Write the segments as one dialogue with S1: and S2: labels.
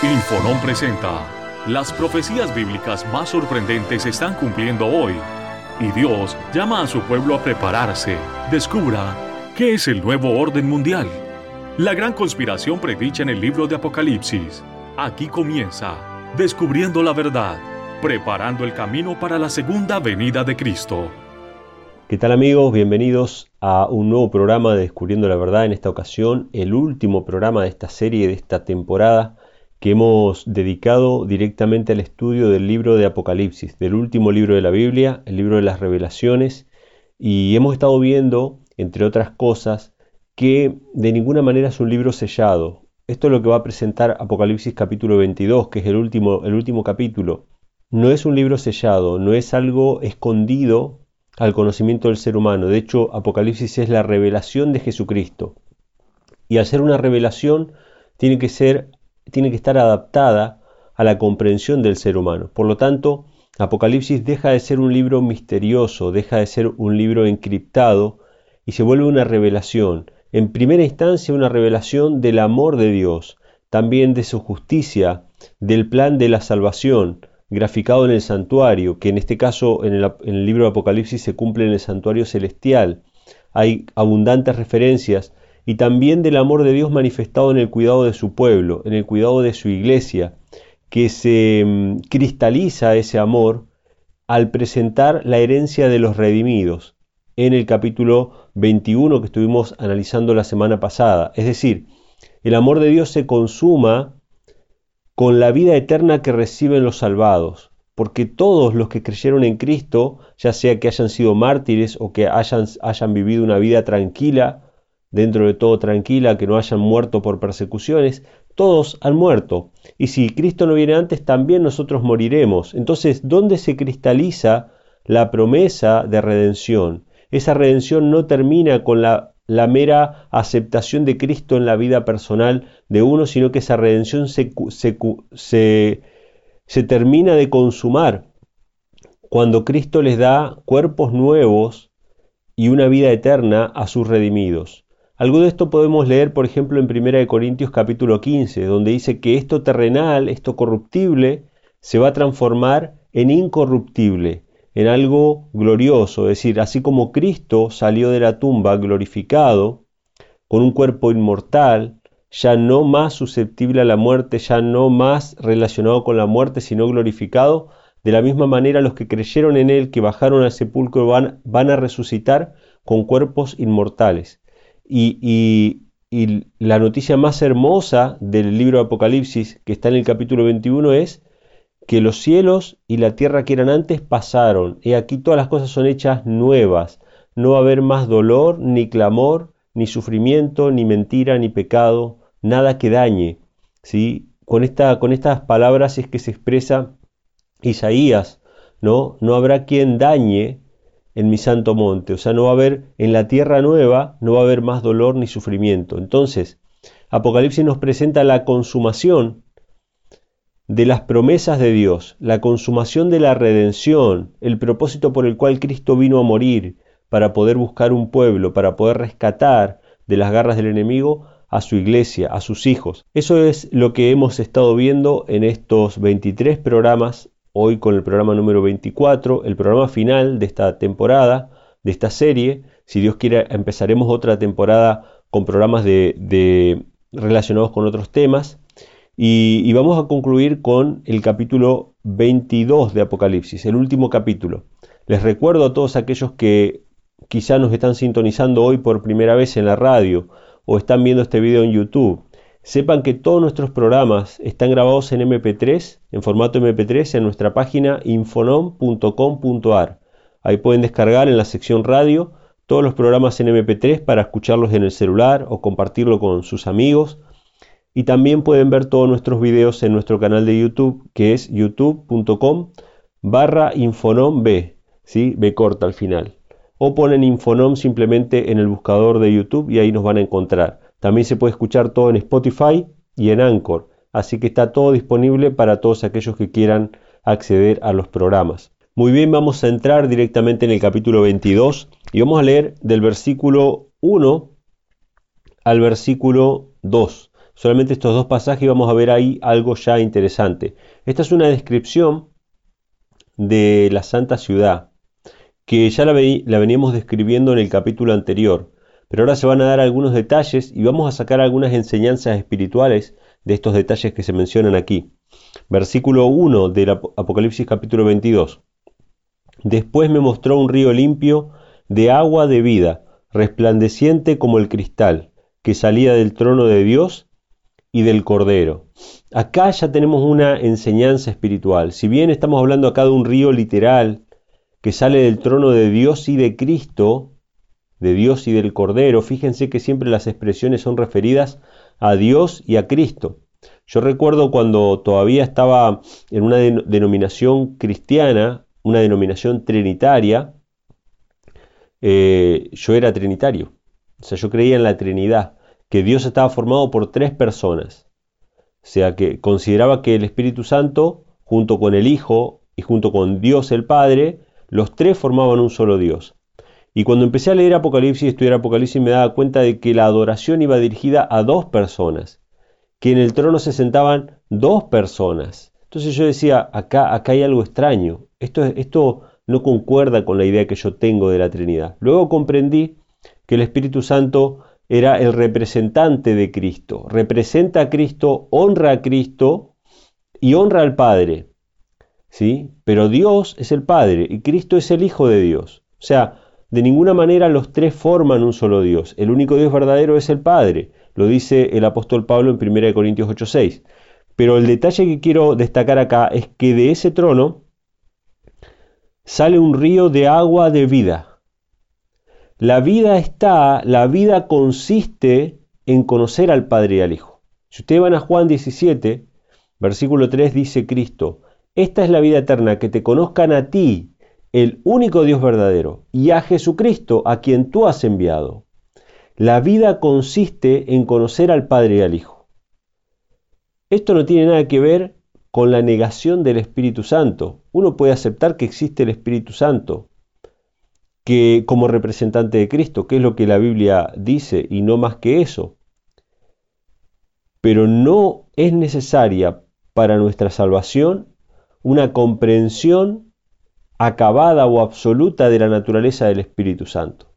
S1: Infonón presenta. Las profecías bíblicas más sorprendentes están cumpliendo hoy. Y Dios llama a su pueblo a prepararse. Descubra qué es el nuevo orden mundial. La gran conspiración predicha en el libro de Apocalipsis. Aquí comienza. Descubriendo la verdad. Preparando el camino para la segunda venida de Cristo.
S2: ¿Qué tal amigos? Bienvenidos a un nuevo programa de Descubriendo la Verdad. En esta ocasión, el último programa de esta serie, de esta temporada que hemos dedicado directamente al estudio del libro de Apocalipsis, del último libro de la Biblia, el libro de las revelaciones, y hemos estado viendo, entre otras cosas, que de ninguna manera es un libro sellado. Esto es lo que va a presentar Apocalipsis capítulo 22, que es el último, el último capítulo. No es un libro sellado, no es algo escondido al conocimiento del ser humano. De hecho, Apocalipsis es la revelación de Jesucristo. Y al ser una revelación, tiene que ser tiene que estar adaptada a la comprensión del ser humano. Por lo tanto, Apocalipsis deja de ser un libro misterioso, deja de ser un libro encriptado y se vuelve una revelación. En primera instancia, una revelación del amor de Dios, también de su justicia, del plan de la salvación, graficado en el santuario, que en este caso en el, libro de Apocalipsis se cumple en el santuario celestial. Hay abundantes referencias y también del amor de Dios manifestado en el cuidado de su pueblo, en el cuidado de su iglesia, que se mm, cristaliza ese amor al presentar la herencia de los redimidos en el capítulo 21 que estuvimos analizando la semana pasada. Es decir, el amor de Dios se consuma con la vida eterna que reciben los salvados, porque todos los que creyeron en Cristo, ya sea que hayan sido mártires o que hayan, hayan vivido una vida tranquila, dentro de todo tranquila, que no hayan muerto por persecuciones, todos han muerto. Y si Cristo no viene antes, también nosotros moriremos. Entonces, ¿dónde se cristaliza la promesa de redención? Esa redención no termina con la, mera aceptación de Cristo en la vida personal de uno, sino que esa redención se termina de consumar cuando Cristo les da cuerpos nuevos y una vida eterna a sus redimidos. Algo de esto podemos leer, por ejemplo, en 1 Corintios capítulo 15, donde dice que esto terrenal, esto corruptible, se va a transformar en incorruptible, en algo glorioso. Es decir, así como Cristo salió de la tumba glorificado, con un cuerpo inmortal, ya no más susceptible a la muerte, ya no más relacionado con la muerte, sino glorificado, de la misma manera los que creyeron en Él, que bajaron al sepulcro, van, van a resucitar con cuerpos inmortales. Y, la noticia más hermosa del libro de Apocalipsis, que está en el capítulo 21, es que los cielos y la tierra que eran antes pasaron. Y aquí todas las cosas son hechas nuevas. No va a haber más dolor, ni clamor, ni sufrimiento, ni mentira, ni pecado, nada que dañe. ¿sí? Con, esta, con estas palabras es que se expresa Isaías, ¿no? No habrá quien dañe en mi santo monte. O sea, no va a haber en la tierra nueva, no va a haber más dolor ni sufrimiento. Entonces, Apocalipsis nos presenta la consumación de las promesas de Dios, la consumación de la redención, el propósito por el cual Cristo vino a morir, para poder buscar un pueblo, para poder rescatar de las garras del enemigo a su iglesia, a sus hijos. Eso es lo que hemos estado viendo en estos 23 programas hoy con el programa número 24, el programa final de esta temporada, de esta serie. Si Dios quiere, empezaremos otra temporada con programas de, relacionados con otros temas. Y, vamos a concluir con el capítulo 22 de Apocalipsis, el último capítulo. Les recuerdo a todos aquellos que quizá nos están sintonizando hoy por primera vez en la radio o están viendo este video en YouTube Sepan que todos nuestros programas están grabados en MP3, en formato MP3, en nuestra página infonom.com.ar. Ahí pueden descargar en la sección radio todos los programas en MP3 para escucharlos en el celular o compartirlo con sus amigos. Y también pueden ver todos nuestros videos en nuestro canal de YouTube, que es youtube.com barra infonom B, ¿sí? B corta al final. O ponen infonom simplemente en el buscador de YouTube y ahí nos van a encontrar. También se puede escuchar todo en Spotify y en Anchor, así que está todo disponible para todos aquellos que quieran acceder a los programas. Muy bien, vamos a entrar directamente en el capítulo 22 y vamos a leer del versículo 1 al versículo 2. solamente estos dos pasajes y vamos a ver ahí algo ya interesante. Esta es una descripción de la santa ciudad, que ya la, la veníamos describiendo en el capítulo anterior, pero ahora se van a dar algunos detalles y vamos a sacar algunas enseñanzas espirituales de estos detalles que se mencionan aquí. Versículo 1 del Apocalipsis capítulo 22. Después me mostró un río limpio de agua de vida, resplandeciente como el cristal, que salía del trono de Dios y del Cordero. Acá ya tenemos una enseñanza espiritual. Si bien estamos hablando acá de un río literal que sale del trono de Dios y de Cristo, de Dios y del Cordero, fíjense que siempre las expresiones son referidas a Dios y a Cristo. Yo recuerdo cuando todavía estaba en una denominación cristiana, una denominación trinitaria, eh, yo era trinitario. O sea, yo creía en la Trinidad, que Dios estaba formado por tres personas. O sea, que consideraba que el Espíritu Santo, junto con el Hijo y junto con Dios el Padre, los tres formaban un solo Dios. Y cuando empecé a leer Apocalipsis, estudiar Apocalipsis, me daba cuenta de que la adoración iba dirigida a dos personas, que en el trono se sentaban dos personas. Entonces yo decía, acá, acá hay algo extraño. Esto, esto no concuerda con la idea que yo tengo de la Trinidad. Luego comprendí que el Espíritu Santo era el representante de Cristo. Representa a Cristo, honra a Cristo y honra al Padre. ¿Sí? Pero Dios es el Padre y Cristo es el Hijo de Dios. O sea, de ninguna manera los tres forman un solo Dios. El único Dios verdadero es el Padre. Lo dice el apóstol Pablo en 1 Corintios 8:6. Pero el detalle que quiero destacar acá es que de ese trono sale un río de agua de vida. La vida está, la vida consiste en conocer al Padre y al Hijo. Si ustedes van a Juan 17, versículo 3 dice Cristo, esta es la vida eterna, que te conozcan a ti, el único Dios verdadero, y a Jesucristo, a quien tú has enviado. La vida consiste en conocer al Padre y al Hijo. Esto no tiene nada que ver con la negación del Espíritu Santo. Uno puede aceptar que existe el Espíritu Santo que como representante de Cristo, que es lo que la Biblia dice y no más que eso. Pero no es necesaria para nuestra salvación una comprensión acabada o absoluta de la naturaleza del Espíritu Santo.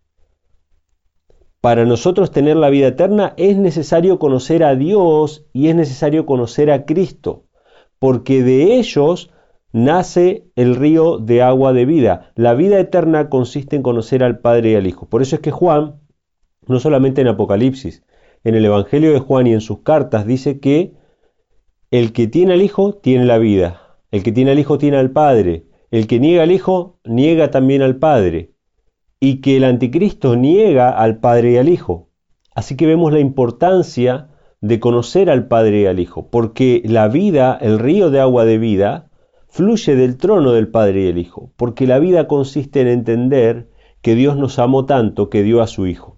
S2: Para nosotros tener la vida eterna es necesario conocer a Dios y es necesario conocer a Cristo porque de ellos nace el río de agua de vida. La vida eterna consiste en conocer al Padre y al Hijo. Por eso es que Juan, no solamente en Apocalipsis, en el Evangelio de Juan y en sus cartas dice que el que tiene al Hijo tiene la vida, el que tiene al Hijo tiene al Padre, el que niega al Hijo niega también al Padre, y que el anticristo niega al Padre y al Hijo. Así que vemos la importancia de conocer al Padre y al Hijo, porque la vida, el río de agua de vida, fluye del trono del Padre y el Hijo, porque la vida consiste en entender que Dios nos amó tanto que dio a su Hijo.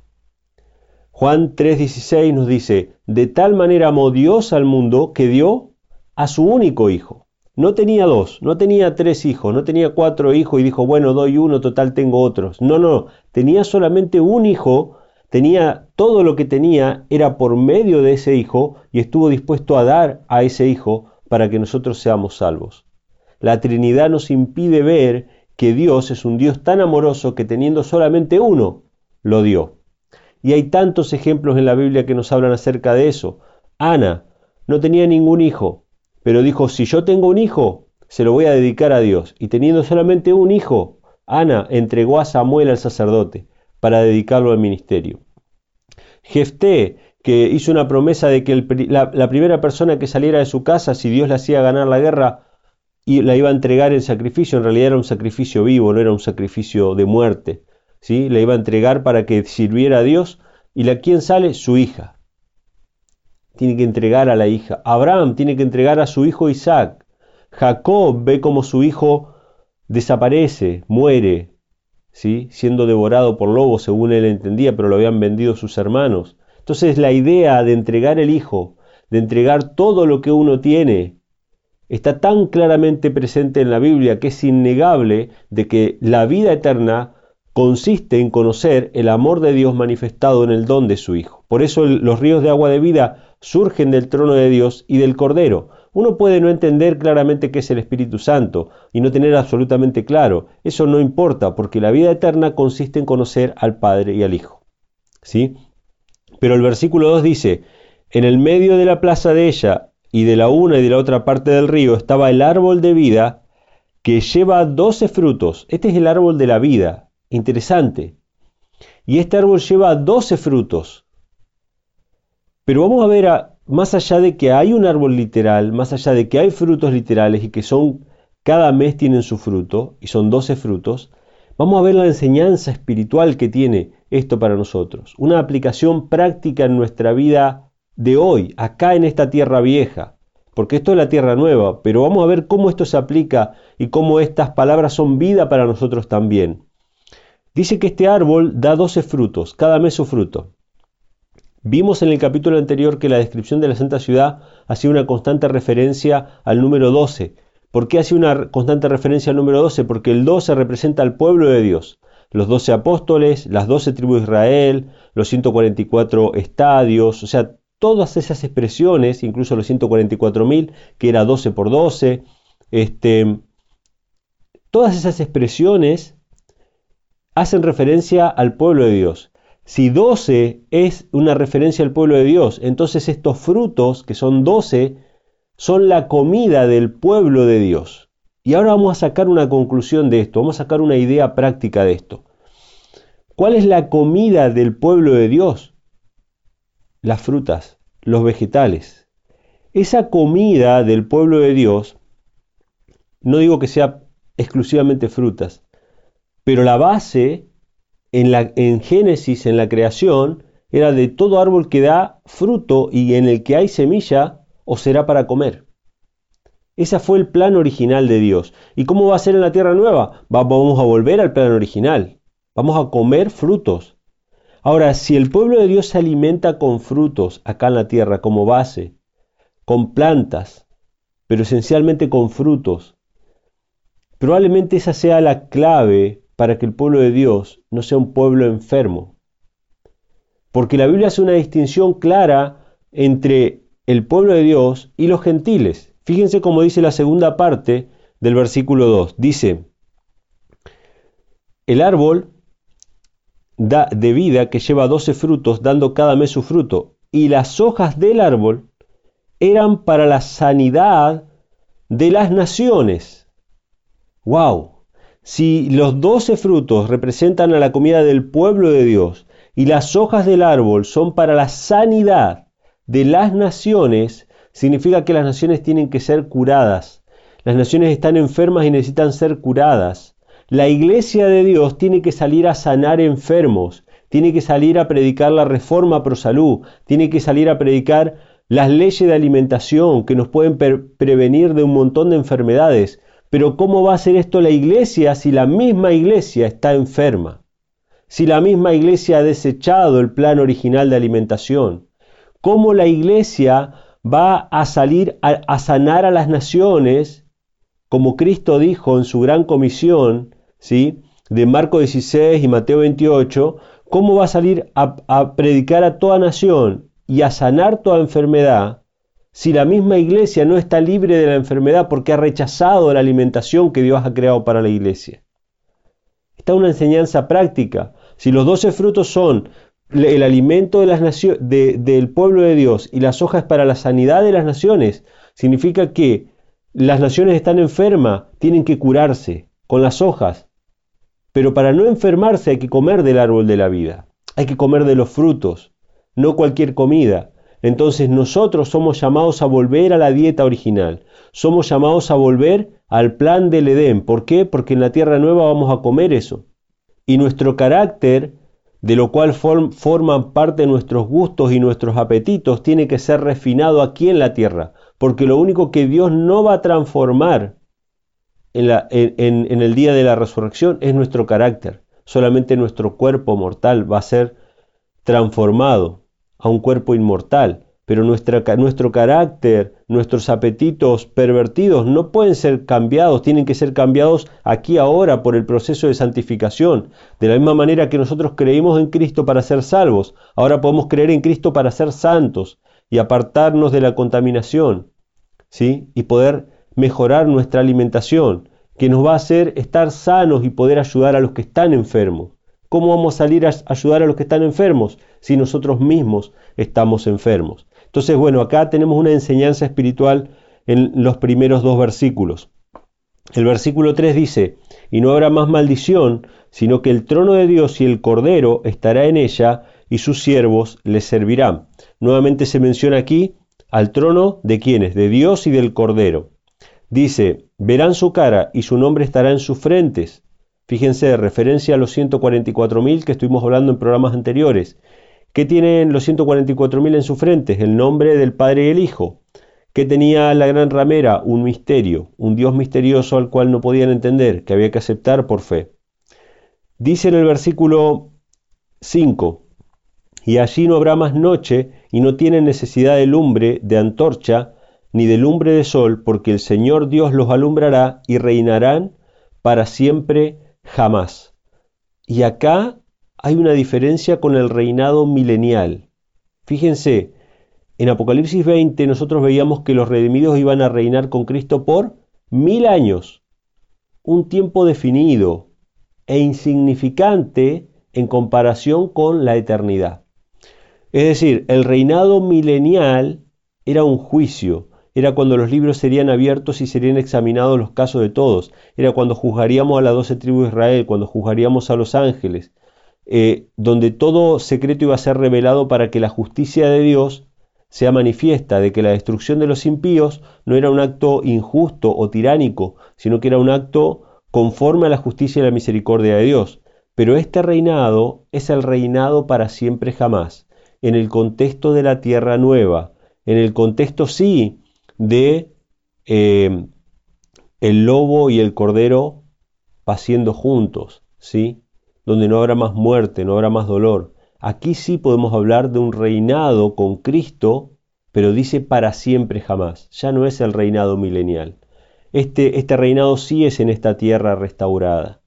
S2: Juan 3:16 nos dice, de tal manera amó Dios al mundo que dio a su único Hijo. No tenía dos, no tenía tres hijos, no tenía cuatro hijos y dijo, bueno, doy uno, total tengo otros. No, no, tenía solamente un hijo tenía todo lo que tenía era por medio de ese hijo y estuvo dispuesto a dar a ese hijo para que nosotros seamos salvos. La Trinidad nos impide ver que Dios es un Dios tan amoroso que teniendo solamente uno, lo dio. Y hay tantos ejemplos en la Biblia que nos hablan acerca de eso. Ana no tenía ningún hijo, pero dijo, si yo tengo un hijo, se lo voy a dedicar a Dios. Y teniendo solamente un hijo, Ana entregó a Samuel al sacerdote para dedicarlo al ministerio. Jefté, que hizo una promesa de que la, primera persona que saliera de su casa, si Dios le hacía ganar la guerra, y la iba a entregar en sacrificio, en realidad era un sacrificio vivo, no era un sacrificio de muerte. ¿sí? La iba a entregar para que sirviera a Dios. ¿Y la quién sale? Su hija. Tiene que entregar a la hija. Abraham tiene que entregar a su hijo Isaac. Jacob ve como su hijo desaparece, muere, siendo devorado por lobos según él entendía, pero lo habían vendido sus hermanos. Entonces la idea de entregar el Hijo, de entregar todo lo que uno tiene, está tan claramente presente en la Biblia que es innegable de que la vida eterna consiste en conocer el amor de Dios manifestado en el don de su Hijo. Por eso los ríos de agua de vida surgen del trono de Dios y del Cordero. Uno puede no entender claramente qué es el Espíritu Santo y no tener absolutamente claro. Eso no importa, porque la vida eterna consiste en conocer al Padre y al Hijo. ¿Sí? Pero el versículo 2 dice, en el medio de la plaza de ella y de la una y de la otra parte del río estaba el árbol de vida que lleva doce frutos. Este es el árbol de la vida. Interesante. Y este árbol lleva doce frutos. Pero vamos a ver, más allá de que hay un árbol literal, más allá de que hay frutos literales y que son, cada mes tienen su fruto, y son doce frutos, vamos a ver la enseñanza espiritual que tiene esto para nosotros. Una aplicación práctica en nuestra vida de hoy, acá en esta tierra vieja, porque esto es la tierra nueva, pero vamos a ver cómo esto se aplica y cómo estas palabras son vida para nosotros también. Dice que este árbol da 12 frutos, cada mes su fruto. Vimos en el capítulo anterior que la descripción de la Santa Ciudad hacía una constante referencia al número 12. ¿Por qué hacía una constante referencia al número 12? Porque el 12 representa al pueblo de Dios. Los 12 apóstoles, las 12 tribus de Israel, los 144 estadios, o sea, todas esas expresiones, incluso los 144.000, que era 12 por 12, este, todas esas expresiones hacen referencia al pueblo de Dios. Si 12 es una referencia al pueblo de Dios, entonces estos frutos, que son 12, son la comida del pueblo de Dios. Y ahora vamos a sacar una conclusión de esto, vamos a sacar una idea práctica de esto. ¿Cuál es la comida del pueblo de Dios? las frutas, los vegetales. Esa comida del pueblo de Dios, no digo que sea exclusivamente frutas, pero la base en, la, en Génesis, en la creación, era de todo árbol que da fruto y en el que hay semilla, o será para comer. Ese fue el plan original de Dios. ¿Y cómo va a ser en la tierra nueva? vamos a volver al plan original. Vamos a comer frutos. Ahora, si el pueblo de Dios se alimenta con frutos acá en la tierra como base, con plantas, pero esencialmente con frutos, probablemente esa sea la clave para que el pueblo de Dios no sea un pueblo enfermo. Porque la Biblia hace una distinción clara entre el pueblo de Dios y los gentiles. Fíjense cómo dice la segunda parte del versículo 2. Dice, el árbol de vida que lleva doce frutos, dando cada mes su fruto, y las hojas del árbol eran para la sanidad de las naciones. ¡Wow! Si los doce frutos representan a la comida del pueblo de Dios y las hojas del árbol son para la sanidad de las naciones, significa que las naciones tienen que ser curadas. Las naciones están enfermas y necesitan ser curadas. La iglesia de Dios tiene que salir a sanar enfermos, tiene que salir a predicar la reforma pro salud, tiene que salir a predicar las leyes de alimentación que nos pueden prevenir de un montón de enfermedades. Pero ¿cómo va a hacer esto la iglesia si la misma iglesia está enferma? Si la misma iglesia ha desechado el plan original de alimentación. ¿Cómo la iglesia va a salir a, sanar a las naciones como Cristo dijo en su gran comisión, ¿sí? de Marco 16 y Mateo 28, cómo va a salir a predicar a toda nación y a sanar toda enfermedad si la misma iglesia no está libre de la enfermedad porque ha rechazado la alimentación que Dios ha creado para la iglesia. Está una enseñanza práctica. Si los doce frutos son el alimento de las del pueblo de Dios y las hojas para la sanidad de las naciones, significa que las naciones están enfermas, tienen que curarse con las hojas. Pero para no enfermarse hay que comer del árbol de la vida, hay que comer de los frutos, no cualquier comida. Entonces nosotros somos llamados a volver a la dieta original, somos llamados a volver al plan del Edén. ¿Por qué? Porque en la tierra nueva vamos a comer eso. Y nuestro carácter, de lo cual forman parte nuestros gustos y nuestros apetitos, tiene que ser refinado aquí en la tierra porque lo único que Dios no va a transformar en, el día de la resurrección es nuestro carácter. Solamente nuestro cuerpo mortal va a ser transformado a un cuerpo inmortal. pero nuestro carácter, nuestros apetitos pervertidos no pueden ser cambiados, tienen que ser cambiados aquí ahora por el proceso de santificación. De la misma manera que nosotros creímos en Cristo para ser salvos, ahora podemos creer en Cristo para ser santos y apartarnos de la contaminación, ¿sí? Y poder mejorar nuestra alimentación, que nos va a hacer estar sanos y poder ayudar a los que están enfermos. ¿Cómo vamos a salir a ayudar a los que están enfermos si nosotros mismos estamos enfermos? Entonces, bueno, acá tenemos una enseñanza espiritual en los primeros dos versículos. El versículo 3 dice, y no habrá más maldición, sino que el trono de Dios y el Cordero estará en ella, y sus siervos le servirán. Nuevamente se menciona aquí al trono de quienes, de Dios y del Cordero. Dice, verán su cara y su nombre estará en sus frentes. Fíjense, referencia a los 144.000 que estuvimos hablando en programas anteriores. ¿Qué tienen los 144.000 en su frente? El nombre del Padre y el Hijo. ¿Qué tenía la gran ramera? Un misterio, un Dios misterioso al cual no podían entender, que había que aceptar por fe. Dice en el versículo 5, y allí no habrá más noche, y no tienen necesidad de lumbre, de antorcha, ni de lumbre de sol, porque el Señor Dios los alumbrará y reinarán para siempre jamás. Y acá hay una diferencia con el reinado milenial. Fíjense, en Apocalipsis 20 nosotros veíamos que los redimidos iban a reinar con Cristo por mil años, un tiempo definido e insignificante en comparación con la eternidad. Es decir, el reinado milenial era un juicio, era cuando los libros serían abiertos y serían examinados los casos de todos, era cuando juzgaríamos a las doce tribus de Israel, cuando juzgaríamos a los ángeles, eh, donde todo secreto iba a ser revelado para que la justicia de Dios sea manifiesta, de que la destrucción de los impíos no era un acto injusto o tiránico, sino que era un acto conforme a la justicia y la misericordia de Dios. Pero este reinado es el reinado para siempre jamás, en el contexto de la tierra nueva, en el contexto sí de eh, el lobo y el cordero paciendo juntos, ¿sí? donde no habrá más muerte, no habrá más dolor. Aquí sí podemos hablar de un reinado con Cristo, pero dice para siempre jamás. Ya no es el reinado milenial. Este, este reinado sí es en esta tierra restaurada,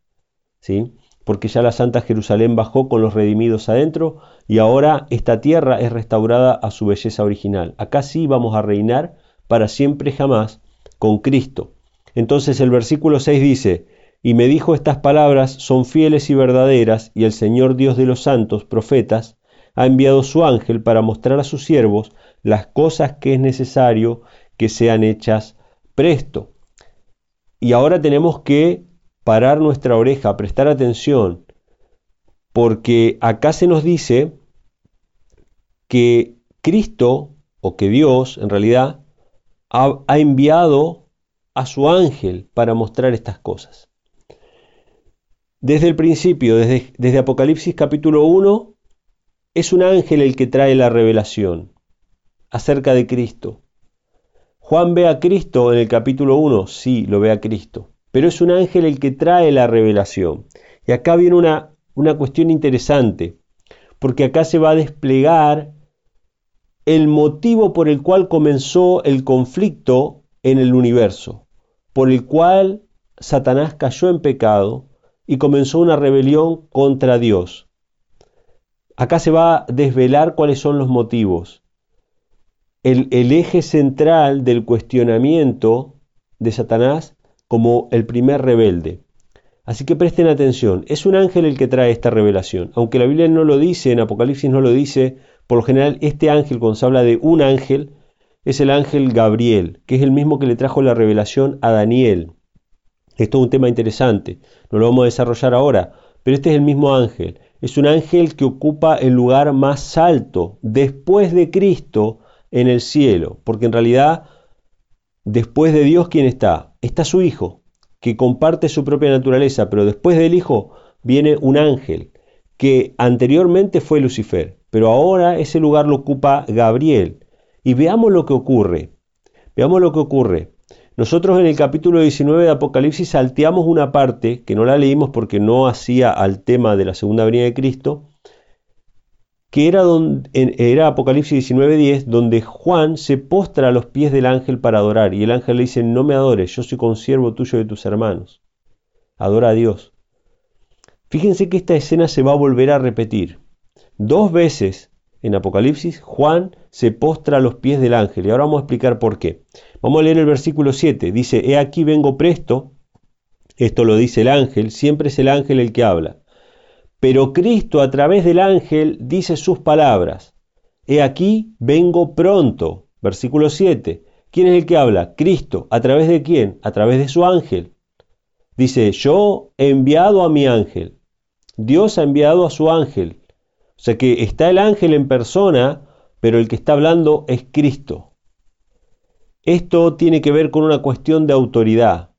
S2: ¿sí? porque ya la Santa Jerusalén bajó con los redimidos adentro y ahora esta tierra es restaurada a su belleza original. Acá sí vamos a reinar para siempre jamás con Cristo. Entonces el versículo 6 dice, y me dijo estas palabras son fieles y verdaderas, y el Señor Dios de los santos, profetas, ha enviado su ángel para mostrar a sus siervos las cosas que es necesario que sean hechas presto. Y ahora tenemos que parar nuestra oreja, prestar atención, porque acá se nos dice que Cristo, o que Dios en realidad, ha, enviado a su ángel para mostrar estas cosas. Desde el principio, desde, desde Apocalipsis capítulo 1, es un ángel el que trae la revelación acerca de Cristo. Juan ve a Cristo en el capítulo 1, sí, lo ve a Cristo, pero es un ángel el que trae la revelación. Y acá viene una, una cuestión interesante, porque acá se va a desplegar el motivo por el cual comenzó el conflicto en el universo, por el cual Satanás cayó en pecado y comenzó una rebelión contra Dios. Acá se va a desvelar cuáles son los motivos. El, eje central del cuestionamiento de Satanás como el primer rebelde. Así que presten atención, es un ángel el que trae esta revelación. Aunque la Biblia no lo dice, en Apocalipsis no lo dice, por lo general este ángel, cuando se habla de un ángel, es el ángel Gabriel, que es el mismo que le trajo la revelación a Daniel. Esto es un tema interesante, no lo vamos a desarrollar ahora, pero este es el mismo ángel. Es un ángel que ocupa el lugar más alto después de Cristo en el cielo, porque en realidad después de Dios, ¿quién está? Está su Hijo, que comparte su propia naturaleza, pero después del Hijo viene un ángel, que anteriormente fue Lucifer, pero ahora ese lugar lo ocupa Gabriel. Y veamos lo que ocurre. Veamos lo que ocurre. Nosotros en el capítulo 19 de Apocalipsis salteamos una parte que no la leímos porque no hacía al tema de la segunda venida de Cristo, que era, donde, era Apocalipsis 19:10, donde Juan se postra a los pies del ángel para adorar. Y el ángel le dice, no me adores, yo soy consiervo tuyo de tus hermanos. Adora a Dios. Fíjense que esta escena se va a volver a repetir. Dos veces en Apocalipsis, Juan se postra a los pies del ángel. Y ahora vamos a explicar por qué. Vamos a leer el versículo 7. Dice, he aquí vengo presto. Esto lo dice el ángel, siempre es el ángel el que habla. Pero Cristo a través del ángel dice sus palabras. He aquí vengo pronto. Versículo 7. ¿Quién es el que habla? Cristo. ¿A través de quién? A través de su ángel. Dice, yo he enviado a mi ángel. Dios ha enviado a su ángel. O sea que está el ángel en persona, pero el que está hablando es Cristo. Esto tiene que ver con una cuestión de autoridad.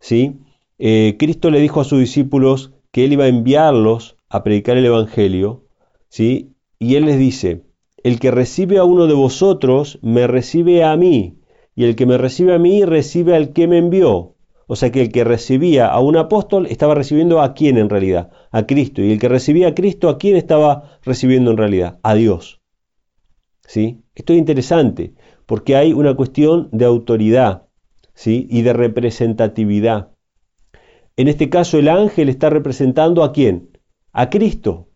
S2: ¿sí? Eh, Cristo le dijo a sus discípulos que él iba a enviarlos a predicar el Evangelio, ¿sí? y él les dice, el que recibe a uno de vosotros, me recibe a mí, y el que me recibe a mí, recibe al que me envió. O sea que el que recibía a un apóstol estaba recibiendo a quién en realidad, a Cristo. Y el que recibía a Cristo, ¿a quién estaba recibiendo en realidad? A Dios. ¿Sí? Esto es interesante porque hay una cuestión de autoridad ¿sí? y de representatividad. En este caso el ángel está representando a quién? A Cristo.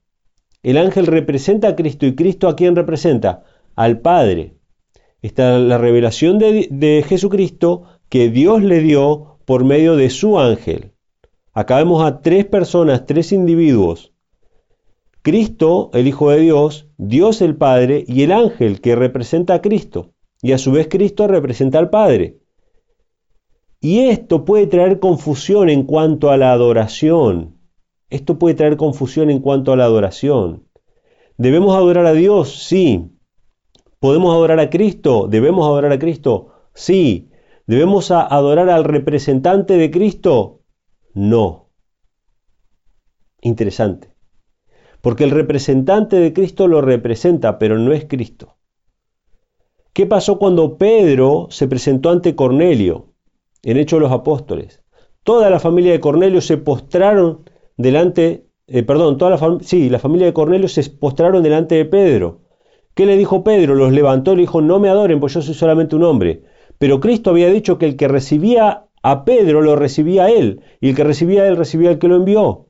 S2: El ángel representa a Cristo y Cristo a quién representa? Al Padre. Está la revelación de, de Jesucristo que Dios le dio por medio de su ángel. Acá vemos a tres personas, tres individuos. Cristo, el Hijo de Dios, Dios el Padre y el ángel que representa a Cristo. Y a su vez Cristo representa al Padre. Y esto puede traer confusión en cuanto a la adoración. Esto puede traer confusión en cuanto a la adoración. ¿Debemos adorar a Dios? Sí. ¿Podemos adorar a Cristo? ¿Debemos adorar a Cristo? Sí. ¿Debemos adorar al representante de Cristo? No. Interesante. Porque el representante de Cristo lo representa, pero no es Cristo. ¿Qué pasó cuando Pedro se presentó ante Cornelio en Hechos de los Apóstoles? Toda la familia de Cornelio se postraron delante, eh, perdón, toda la, sí, la familia de Cornelio se postraron delante de Pedro. ¿Qué le dijo Pedro? Los levantó y le dijo, no me adoren, pues yo soy solamente un hombre. Pero Cristo había dicho que el que recibía a Pedro lo recibía a él, y el que recibía a él recibía al que lo envió.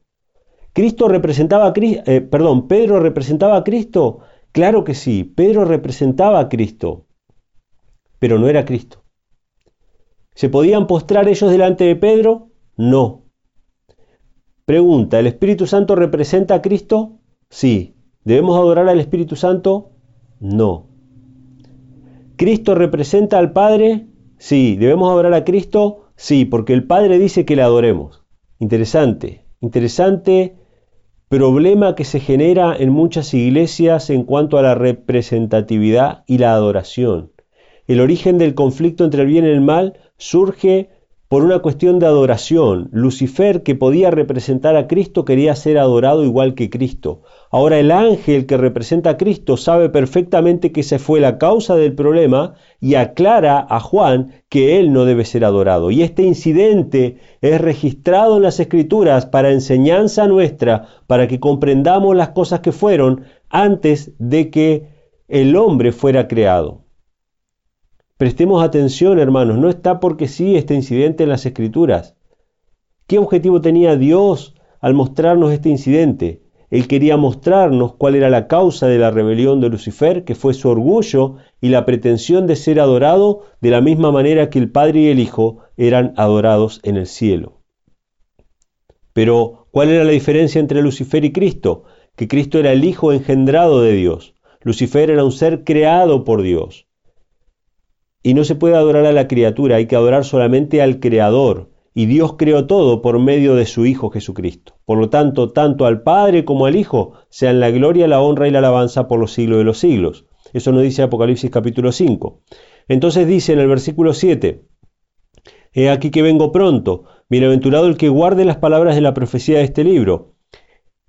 S2: Cristo representaba a eh, perdón, Pedro representaba a Cristo. Claro que sí, Pedro representaba a Cristo, pero no era Cristo. ¿Se podían postrar ellos delante de Pedro? No. Pregunta, ¿el Espíritu Santo representa a Cristo? Sí. ¿Debemos adorar al Espíritu Santo? No. ¿Cristo representa al Padre? Sí. ¿Debemos adorar a Cristo? Sí, porque el Padre dice que le adoremos. Interesante, interesante problema que se genera en muchas iglesias en cuanto a la representatividad y la adoración. El origen del conflicto entre el bien y el mal surge por una cuestión de adoración. Lucifer, que podía representar a Cristo, quería ser adorado igual que Cristo. Ahora el ángel que representa a Cristo sabe perfectamente que esa fue la causa del problema y aclara a Juan que él no debe ser adorado. Y este incidente es registrado en las escrituras para enseñanza nuestra, para que comprendamos las cosas que fueron antes de que el hombre fuera creado. Prestemos atención, hermanos, no está porque sí este incidente en las escrituras. ¿Qué objetivo tenía Dios al mostrarnos este incidente? Él quería mostrarnos cuál era la causa de la rebelión de Lucifer, que fue su orgullo y la pretensión de ser adorado de la misma manera que el Padre y el Hijo eran adorados en el cielo. Pero, ¿cuál era la diferencia entre Lucifer y Cristo? Que Cristo era el Hijo engendrado de Dios. Lucifer era un ser creado por Dios. Y no se puede adorar a la criatura, hay que adorar solamente al Creador, y Dios creó todo por medio de su Hijo Jesucristo. Por lo tanto, tanto al Padre como al Hijo sean la gloria, la honra y la alabanza por los siglos de los siglos. Eso nos dice Apocalipsis capítulo 5. Entonces dice en el versículo 7, He aquí que vengo pronto, bienaventurado el que guarde las palabras de la profecía de este libro.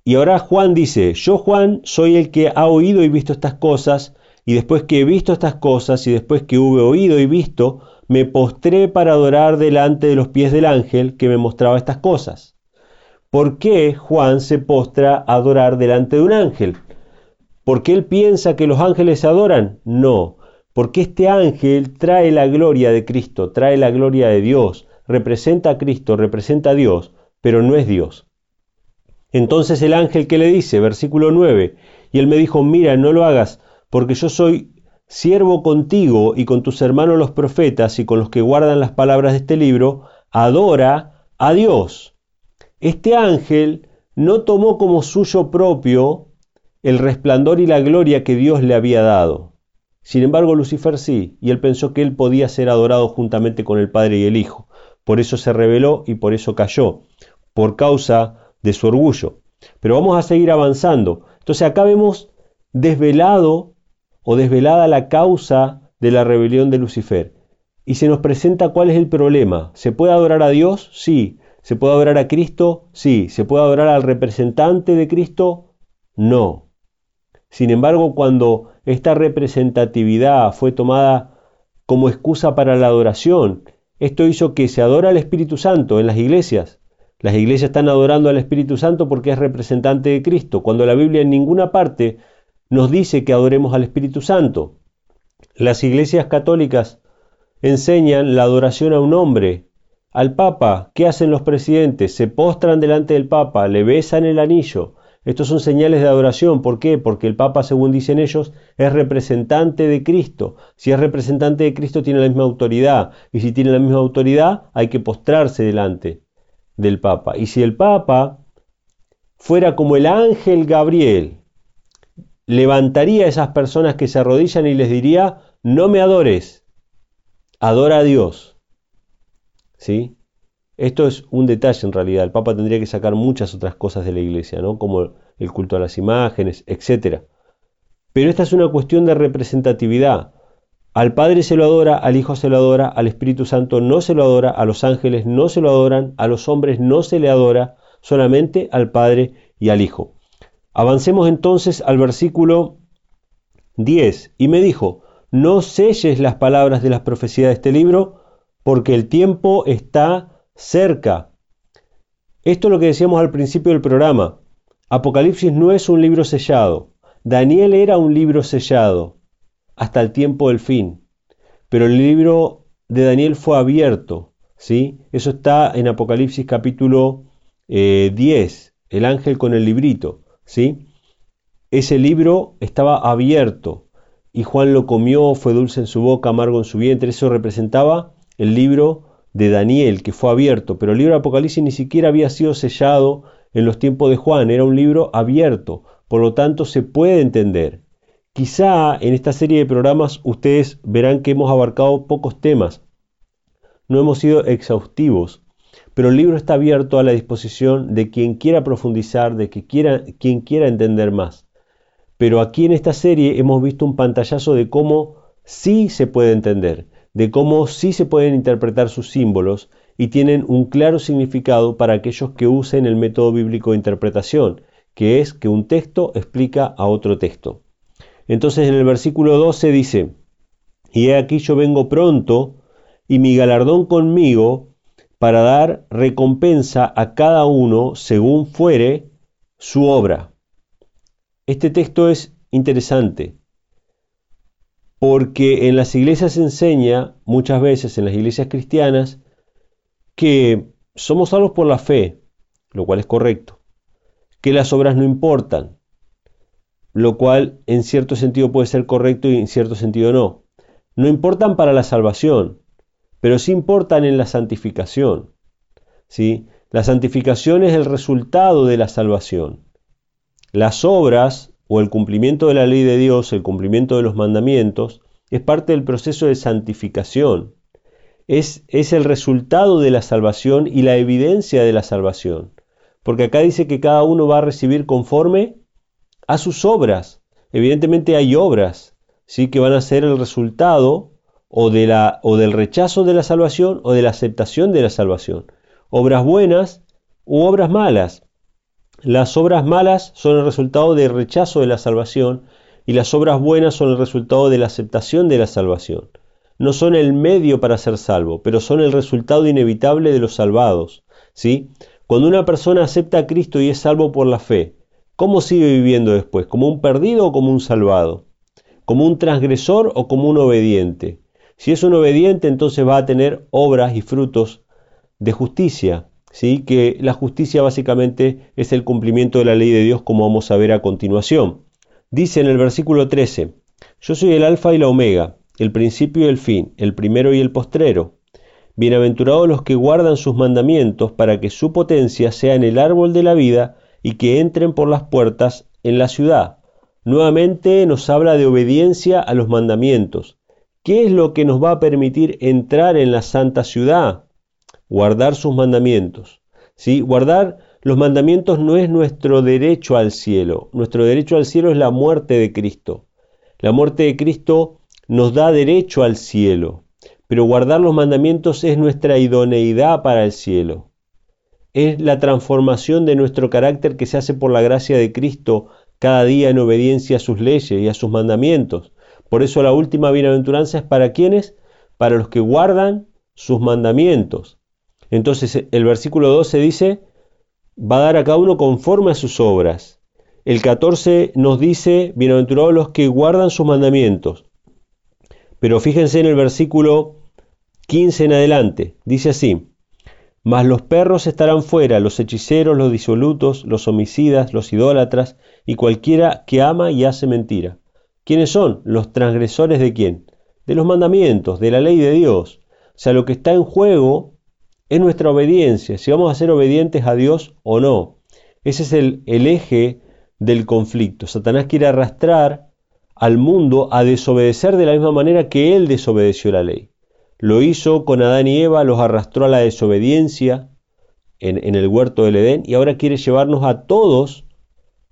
S2: Y ahora Juan dice, yo Juan soy el que ha oído y visto estas cosas, y después que he visto estas cosas, y después que hube oído y visto, me postré para adorar delante de los pies del ángel que me mostraba estas cosas. ¿Por qué Juan se postra a adorar delante de un ángel? ¿Porque él piensa que los ángeles se adoran? No, porque este ángel trae la gloria de Cristo, trae la gloria de Dios, representa a Cristo, representa a Dios, pero no es Dios. Entonces el ángel que le dice, versículo 9, y él me dijo, mira, no lo hagas, porque yo soy siervo contigo y con tus hermanos los profetas y con los que guardan las palabras de este libro, adora a Dios. Este ángel no tomó como suyo propio el resplandor y la gloria que Dios le había dado. Sin embargo, Lucifer sí, y él pensó que él podía ser adorado juntamente con el Padre y el Hijo. Por eso se rebeló y por eso cayó, por causa de su orgullo. Pero vamos a seguir avanzando. Entonces acá vemos desvelado o desvelada la causa de la rebelión de Lucifer. Y se nos presenta cuál es el problema. ¿Se puede adorar a Dios? Sí. ¿Se puede adorar a Cristo? Sí. ¿Se puede adorar al representante de Cristo? No. Sin embargo, cuando esta representatividad fue tomada como excusa para la adoración, esto hizo que se adora al Espíritu Santo en las iglesias. Las iglesias están adorando al Espíritu Santo porque es representante de Cristo, cuando la Biblia en ninguna parte nos dice que adoremos al Espíritu Santo. Las iglesias católicas enseñan la adoración a un hombre, al Papa. ¿Qué hacen los presidentes? Se postran delante del Papa, le besan el anillo, estos son señales de adoración. ¿Por qué? Porque el Papa, según dicen ellos, es representante de Cristo. Si es representante de Cristo, tiene la misma autoridad. Y si tiene la misma autoridad, hay que postrarse delante del Papa. Y si el Papa fuera como el ángel Gabriel, levantaría a esas personas que se arrodillan y les diría, no me adores, adora a Dios. ¿Sí? Esto es un detalle en realidad. El Papa tendría que sacar muchas otras cosas de la Iglesia, ¿no? como el culto a las imágenes, etc. Pero esta es una cuestión de representatividad. Al Padre se lo adora, al Hijo se lo adora, al Espíritu Santo no se lo adora, a los ángeles no se lo adoran, a los hombres no se le adora, solamente al Padre y al Hijo. Avancemos entonces al versículo 10. Y me dijo, no selles las palabras de las profecías de este libro, porque el tiempo está cerca. Esto es lo que decíamos al principio del programa. Apocalipsis no es un libro sellado. Daniel era un libro sellado hasta el tiempo del fin. Pero el libro de Daniel fue abierto. ¿sí? Eso está en Apocalipsis capítulo 10, eh, el ángel con el librito. ¿Sí? Ese libro estaba abierto y Juan lo comió, fue dulce en su boca, amargo en su vientre. Eso representaba el libro de Daniel que fue abierto, pero el libro de Apocalipsis ni siquiera había sido sellado en los tiempos de Juan, era un libro abierto, por lo tanto se puede entender. Quizá en esta serie de programas ustedes verán que hemos abarcado pocos temas, no hemos sido exhaustivos, pero el libro está abierto a la disposición de quien quiera profundizar, de que quiera, quien quiera entender más. Pero aquí en esta serie hemos visto un pantallazo de cómo sí se puede entender de cómo sí se pueden interpretar sus símbolos y tienen un claro significado para aquellos que usen el método bíblico de interpretación, que es que un texto explica a otro texto. Entonces en el versículo 12 dice, y he aquí yo vengo pronto, y mi galardón conmigo, para dar recompensa a cada uno según fuere su obra. Este texto es interesante porque en las iglesias se enseña muchas veces, en las iglesias cristianas, que somos salvos por la fe, lo cual es correcto, que las obras no importan, lo cual en cierto sentido puede ser correcto y en cierto sentido no. No importan para la salvación, pero sí importan en la santificación. ¿sí? La santificación es el resultado de la salvación. Las obras o el cumplimiento de la ley de Dios, el cumplimiento de los mandamientos, es parte del proceso de santificación. Es, es el resultado de la salvación y la evidencia de la salvación. Porque acá dice que cada uno va a recibir conforme a sus obras. Evidentemente hay obras, ¿sí? que van a ser el resultado o, de la, o del rechazo de la salvación o de la aceptación de la salvación. Obras buenas u obras malas. Las obras malas son el resultado del rechazo de la salvación y las obras buenas son el resultado de la aceptación de la salvación. No son el medio para ser salvo, pero son el resultado inevitable de los salvados. ¿sí? Cuando una persona acepta a Cristo y es salvo por la fe, ¿cómo sigue viviendo después? ¿Como un perdido o como un salvado? ¿Como un transgresor o como un obediente? Si es un obediente, entonces va a tener obras y frutos de justicia, ¿sí? que la justicia básicamente es el cumplimiento de la ley de Dios, como vamos a ver a continuación. Dice en el versículo 13, yo soy el alfa y la omega, el principio y el fin, el primero y el postrero. Bienaventurados los que guardan sus mandamientos para que su potencia sea en el árbol de la vida y que entren por las puertas en la ciudad. Nuevamente nos habla de obediencia a los mandamientos. ¿Qué es lo que nos va a permitir entrar en la santa ciudad? Guardar sus mandamientos. ¿Sí? Guardar los mandamientos no es nuestro derecho al cielo. Nuestro derecho al cielo es la muerte de Cristo. La muerte de Cristo nos da derecho al cielo, pero guardar los mandamientos es nuestra idoneidad para el cielo. Es la transformación de nuestro carácter que se hace por la gracia de Cristo cada día en obediencia a sus leyes y a sus mandamientos. Por eso la última bienaventuranza es para quienes? Para los que guardan sus mandamientos. Entonces el versículo 12 dice, va a dar a cada uno conforme a sus obras. El 14 nos dice, bienaventurados los que guardan sus mandamientos. Pero fíjense en el versículo 15 en adelante, dice así, mas los perros estarán fuera, los hechiceros, los disolutos, los homicidas, los idólatras y cualquiera que ama y hace mentira. ¿Quiénes son? Los transgresores de quién? De los mandamientos, de la ley de Dios. O sea, lo que está en juego es nuestra obediencia, si vamos a ser obedientes a Dios o no. Ese es el, eje del conflicto. Satanás quiere arrastrar al mundo a desobedecer de la misma manera que él desobedeció la ley. Lo hizo con Adán y Eva, los arrastró a la desobediencia en, en el huerto del Edén y ahora quiere llevarnos a todos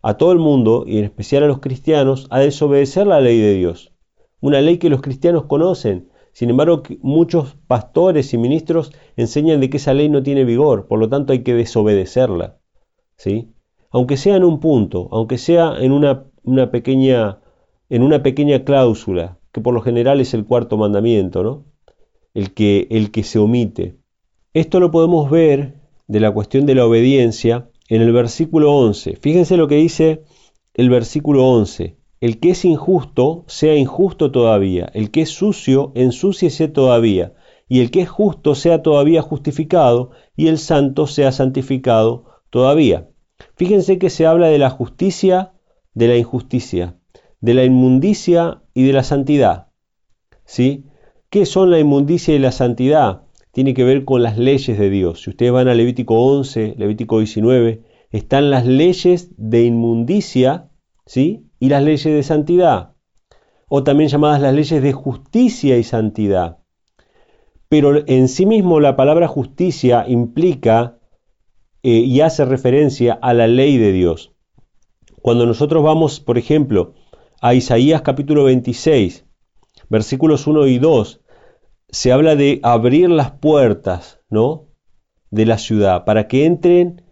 S2: a todo el mundo, y en especial a los cristianos, a desobedecer la ley de Dios. Una ley que los cristianos conocen. Sin embargo, muchos pastores y ministros enseñan de que esa ley no tiene vigor, por lo tanto hay que desobedecerla. ¿sí? Aunque sea en un punto, aunque sea en una, una, pequeña, en una pequeña cláusula, que por lo general es el cuarto mandamiento, ¿no? el, que, el que se omite. Esto lo podemos ver de la cuestión de la obediencia en el versículo 11. Fíjense lo que dice el versículo 11. El que es injusto, sea injusto todavía. El que es sucio, ensúciese todavía. Y el que es justo, sea todavía justificado. Y el santo, sea santificado todavía. Fíjense que se habla de la justicia, de la injusticia, de la inmundicia y de la santidad. ¿Sí? ¿Qué son la inmundicia y la santidad? Tiene que ver con las leyes de Dios. Si ustedes van a Levítico 11, Levítico 19, están las leyes de inmundicia ¿sí? y las leyes de santidad, o también llamadas las leyes de justicia y santidad. Pero en sí mismo la palabra justicia implica eh, y hace referencia a la ley de Dios. Cuando nosotros vamos, por ejemplo, a Isaías capítulo 26, versículos 1 y 2, se habla de abrir las puertas, ¿no? de la ciudad para que entren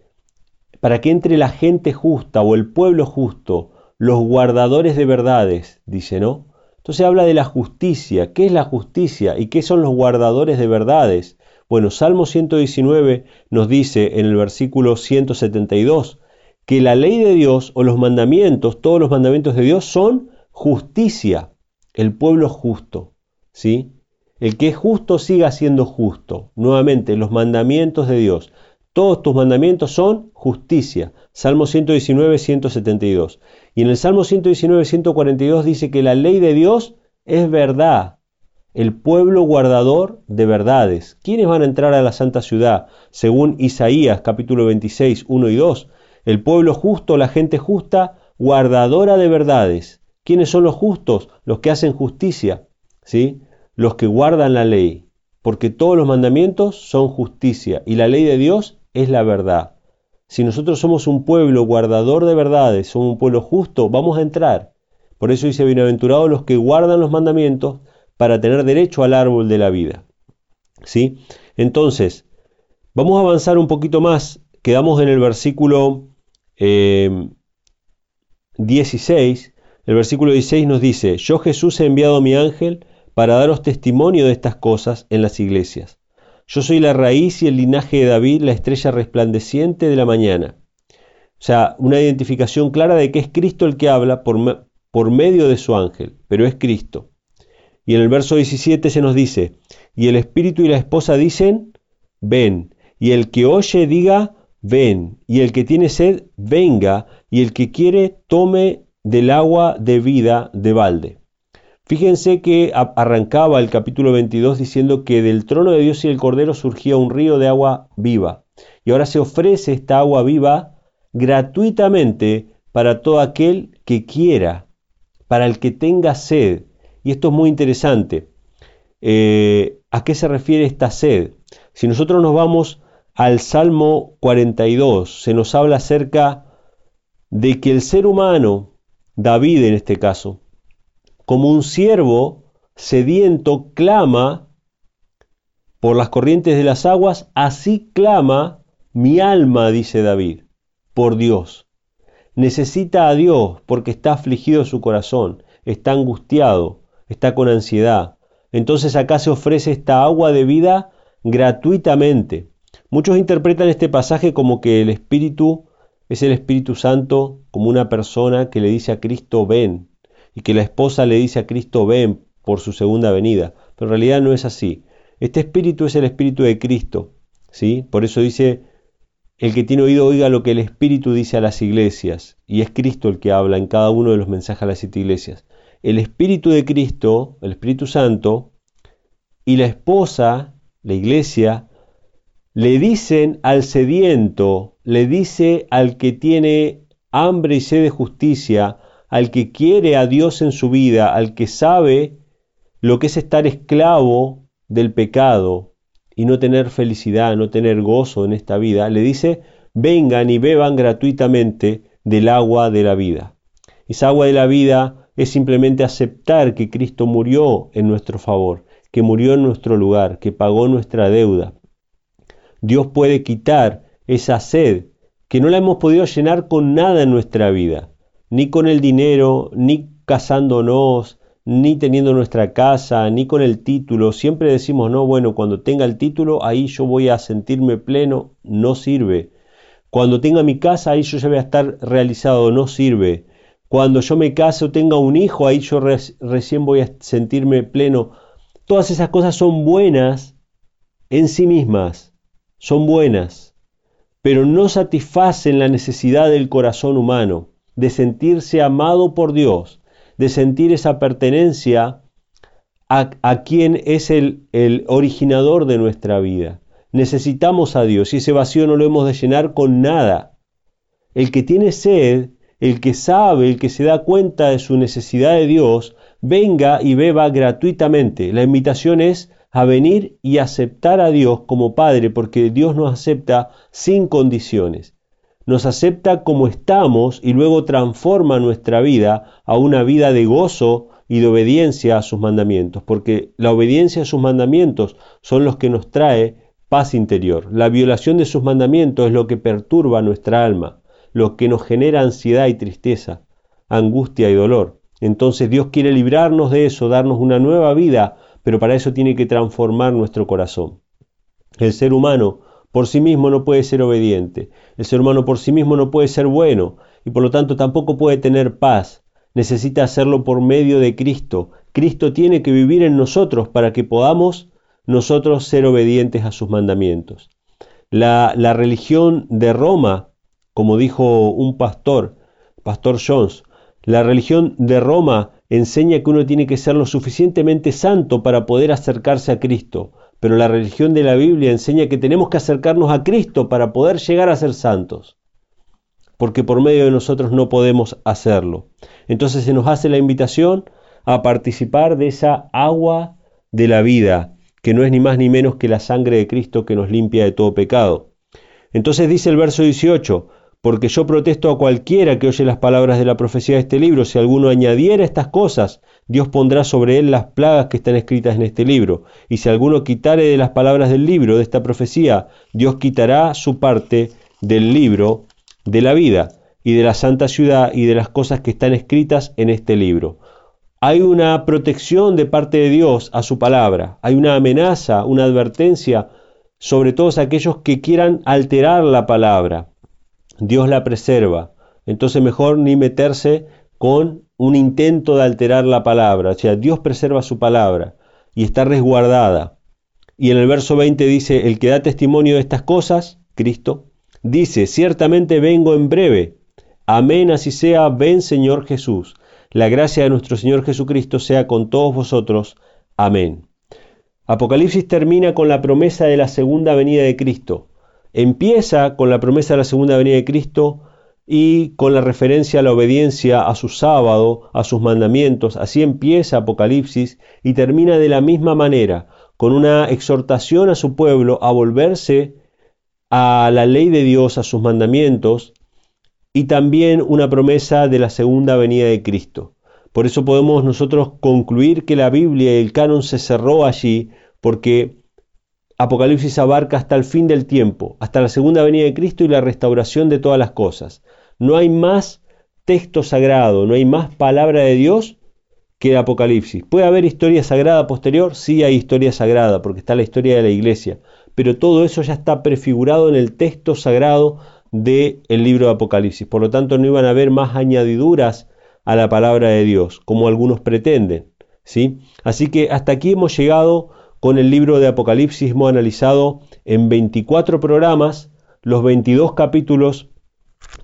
S2: para que entre la gente justa o el pueblo justo, los guardadores de verdades, dice, ¿no? Entonces habla de la justicia. ¿Qué es la justicia y qué son los guardadores de verdades? Bueno, Salmo 119 nos dice en el versículo 172 que la ley de Dios o los mandamientos, todos los mandamientos de Dios son justicia, el pueblo justo, ¿sí? El que es justo siga siendo justo. Nuevamente, los mandamientos de Dios. Todos tus mandamientos son justicia. Salmo 119, 172. Y en el Salmo 119, 142 dice que la ley de Dios es verdad. El pueblo guardador de verdades. ¿Quiénes van a entrar a la santa ciudad? Según Isaías capítulo 26, 1 y 2. El pueblo justo, la gente justa, guardadora de verdades. ¿Quiénes son los justos? Los que hacen justicia. ¿Sí? Los que guardan la ley, porque todos los mandamientos son justicia y la ley de Dios es la verdad. Si nosotros somos un pueblo guardador de verdades, somos un pueblo justo, vamos a entrar. Por eso dice, bienaventurados los que guardan los mandamientos para tener derecho al árbol de la vida. ¿Sí? Entonces, vamos a avanzar un poquito más. Quedamos en el versículo 16. Eh, el versículo 16 nos dice, yo Jesús he enviado a mi ángel para daros testimonio de estas cosas en las iglesias. Yo soy la raíz y el linaje de David, la estrella resplandeciente de la mañana. O sea, una identificación clara de que es Cristo el que habla por, por medio de su ángel, pero es Cristo. Y en el verso 17 se nos dice, y el espíritu y la esposa dicen, ven, y el que oye diga, ven, y el que tiene sed, venga, y el que quiere, tome del agua de vida de balde. Fíjense que arrancaba el capítulo 22 diciendo que del trono de Dios y el Cordero surgía un río de agua viva. Y ahora se ofrece esta agua viva gratuitamente para todo aquel que quiera, para el que tenga sed. Y esto es muy interesante. Eh, ¿A qué se refiere esta sed? Si nosotros nos vamos al Salmo 42, se nos habla acerca de que el ser humano, David en este caso, como un siervo sediento clama por las corrientes de las aguas, así clama mi alma, dice David, por Dios. Necesita a Dios porque está afligido su corazón, está angustiado, está con ansiedad. Entonces acá se ofrece esta agua de vida gratuitamente. Muchos interpretan este pasaje como que el Espíritu es el Espíritu Santo como una persona que le dice a Cristo ven, y que la esposa le dice a Cristo ven por su segunda venida. Pero en realidad no es así. Este espíritu es el espíritu de Cristo. ¿sí? Por eso dice, el que tiene oído oiga lo que el espíritu dice a las iglesias. Y es Cristo el que habla en cada uno de los mensajes a las siete iglesias. El espíritu de Cristo, el Espíritu Santo, y la esposa, la iglesia, le dicen al sediento, le dice al que tiene hambre y sed de justicia, al que quiere a Dios en su vida, al que sabe lo que es estar esclavo del pecado y no tener felicidad, no tener gozo en esta vida, le dice, vengan y beban gratuitamente del agua de la vida. Esa agua de la vida es simplemente aceptar que Cristo murió en nuestro favor, que murió en nuestro lugar, que pagó nuestra deuda. Dios puede quitar esa sed que no la hemos podido llenar con nada en nuestra vida ni con el dinero, ni casándonos, ni teniendo nuestra casa, ni con el título. Siempre decimos, no, bueno, cuando tenga el título, ahí yo voy a sentirme pleno. No sirve. Cuando tenga mi casa, ahí yo ya voy a estar realizado. No sirve. Cuando yo me case o tenga un hijo, ahí yo recién voy a sentirme pleno. Todas esas cosas son buenas en sí mismas. Son buenas. Pero no satisfacen la necesidad del corazón humano de sentirse amado por Dios, de sentir esa pertenencia a, quien es el, el originador de nuestra vida. Necesitamos a Dios y ese vacío no lo hemos de llenar con nada. El que tiene sed, el que sabe, el que se da cuenta de su necesidad de Dios, venga y beba gratuitamente. La invitación es a venir y aceptar a Dios como Padre, porque Dios nos acepta sin condiciones nos acepta como estamos y luego transforma nuestra vida a una vida de gozo y de obediencia a sus mandamientos, porque la obediencia a sus mandamientos son los que nos trae paz interior. La violación de sus mandamientos es lo que perturba nuestra alma, lo que nos genera ansiedad y tristeza, angustia y dolor. Entonces Dios quiere librarnos de eso, darnos una nueva vida, pero para eso tiene que transformar nuestro corazón. El ser humano por sí mismo no puede ser obediente. El ser humano por sí mismo no puede ser bueno y por lo tanto tampoco puede tener paz. Necesita hacerlo por medio de Cristo. Cristo tiene que vivir en nosotros para que podamos nosotros ser obedientes a sus mandamientos. La, la religión de Roma, como dijo un pastor, Pastor Jones, la religión de Roma enseña que uno tiene que ser lo suficientemente santo para poder acercarse a Cristo pero la religión de la Biblia enseña que tenemos que acercarnos a Cristo para poder llegar a ser santos, porque por medio de nosotros no podemos hacerlo. Entonces se nos hace la invitación a participar de esa agua de la vida, que no es ni más ni menos que la sangre de Cristo que nos limpia de todo pecado. Entonces dice el verso 18, porque yo protesto a cualquiera que oye las palabras de la profecía de este libro, si alguno añadiera estas cosas, Dios pondrá sobre él las plagas que están escritas en este libro, y si alguno quitare de las palabras del libro de esta profecía, Dios quitará su parte del libro de la vida y de la santa ciudad y de las cosas que están escritas en este libro. Hay una protección de parte de Dios a su palabra, hay una amenaza, una advertencia sobre todos aquellos que quieran alterar la palabra Dios la preserva. Entonces mejor ni meterse con un intento de alterar la palabra. O sea, Dios preserva su palabra y está resguardada. Y en el verso 20 dice, el que da testimonio de estas cosas, Cristo, dice, ciertamente vengo en breve. Amén, así sea, ven Señor Jesús. La gracia de nuestro Señor Jesucristo sea con todos vosotros. Amén. Apocalipsis termina con la promesa de la segunda venida de Cristo. Empieza con la promesa de la segunda venida de Cristo y con la referencia a la obediencia a su sábado, a sus mandamientos. Así empieza Apocalipsis y termina de la misma manera, con una exhortación a su pueblo a volverse a la ley de Dios, a sus mandamientos, y también una promesa de la segunda venida de Cristo. Por eso podemos nosotros concluir que la Biblia y el canon se cerró allí, porque Apocalipsis abarca hasta el fin del tiempo, hasta la segunda venida de Cristo y la restauración de todas las cosas. No hay más texto sagrado, no hay más palabra de Dios que el Apocalipsis. ¿Puede haber historia sagrada posterior? Sí hay historia sagrada, porque está la historia de la iglesia, pero todo eso ya está prefigurado en el texto sagrado del libro de Apocalipsis. Por lo tanto, no iban a haber más añadiduras a la palabra de Dios, como algunos pretenden. ¿sí? Así que hasta aquí hemos llegado con el libro de Apocalipsis, hemos analizado en 24 programas los 22 capítulos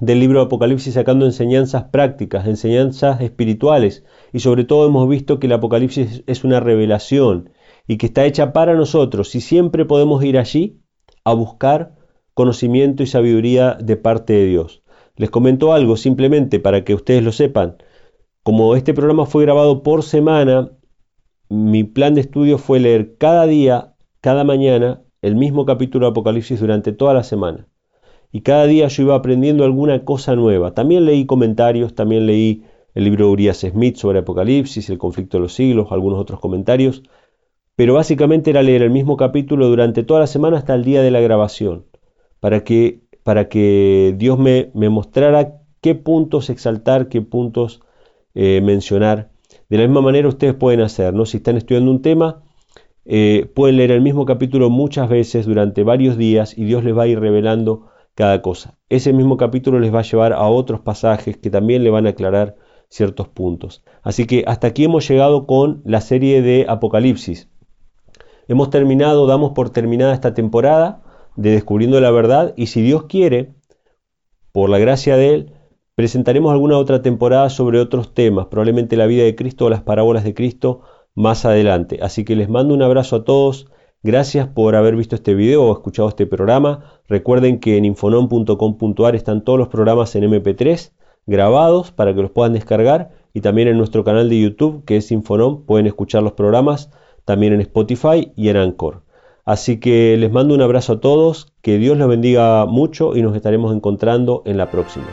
S2: del libro de Apocalipsis sacando enseñanzas prácticas, enseñanzas espirituales y sobre todo hemos visto que el Apocalipsis es una revelación y que está hecha para nosotros y siempre podemos ir allí a buscar conocimiento y sabiduría de parte de Dios. Les comento algo simplemente para que ustedes lo sepan. Como este programa fue grabado por semana, mi plan de estudio fue leer cada día, cada mañana, el mismo capítulo de Apocalipsis durante toda la semana y cada día yo iba aprendiendo alguna cosa nueva. También leí comentarios, también leí el libro de Urias Smith sobre Apocalipsis, el conflicto de los siglos, algunos otros comentarios, pero básicamente era leer el mismo capítulo durante toda la semana hasta el día de la grabación, para que, para que Dios me, me mostrara qué puntos exaltar, qué puntos eh, mencionar. De la misma manera ustedes pueden hacer, ¿no? Si están estudiando un tema, eh, pueden leer el mismo capítulo muchas veces durante varios días y Dios les va a ir revelando cada cosa. Ese mismo capítulo les va a llevar a otros pasajes que también le van a aclarar ciertos puntos. Así que hasta aquí hemos llegado con la serie de Apocalipsis. Hemos terminado, damos por terminada esta temporada de Descubriendo la Verdad y si Dios quiere, por la gracia de Él, presentaremos alguna otra temporada sobre otros temas, probablemente la vida de Cristo o las parábolas de Cristo más adelante. Así que les mando un abrazo a todos Gracias por haber visto este video o escuchado este programa. Recuerden que en infonom.com.ar están todos los programas en MP3 grabados para que los puedan descargar y también en nuestro canal de YouTube que es Infonom pueden escuchar los programas también en Spotify y en Anchor. Así que les mando un abrazo a todos, que Dios los bendiga mucho y nos estaremos encontrando en la próxima.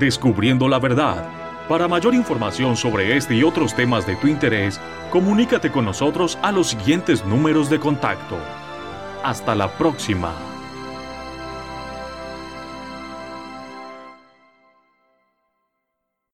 S1: Descubriendo la verdad para mayor información sobre este y otros temas de tu interés, comunícate con nosotros a los siguientes números de contacto. Hasta la próxima.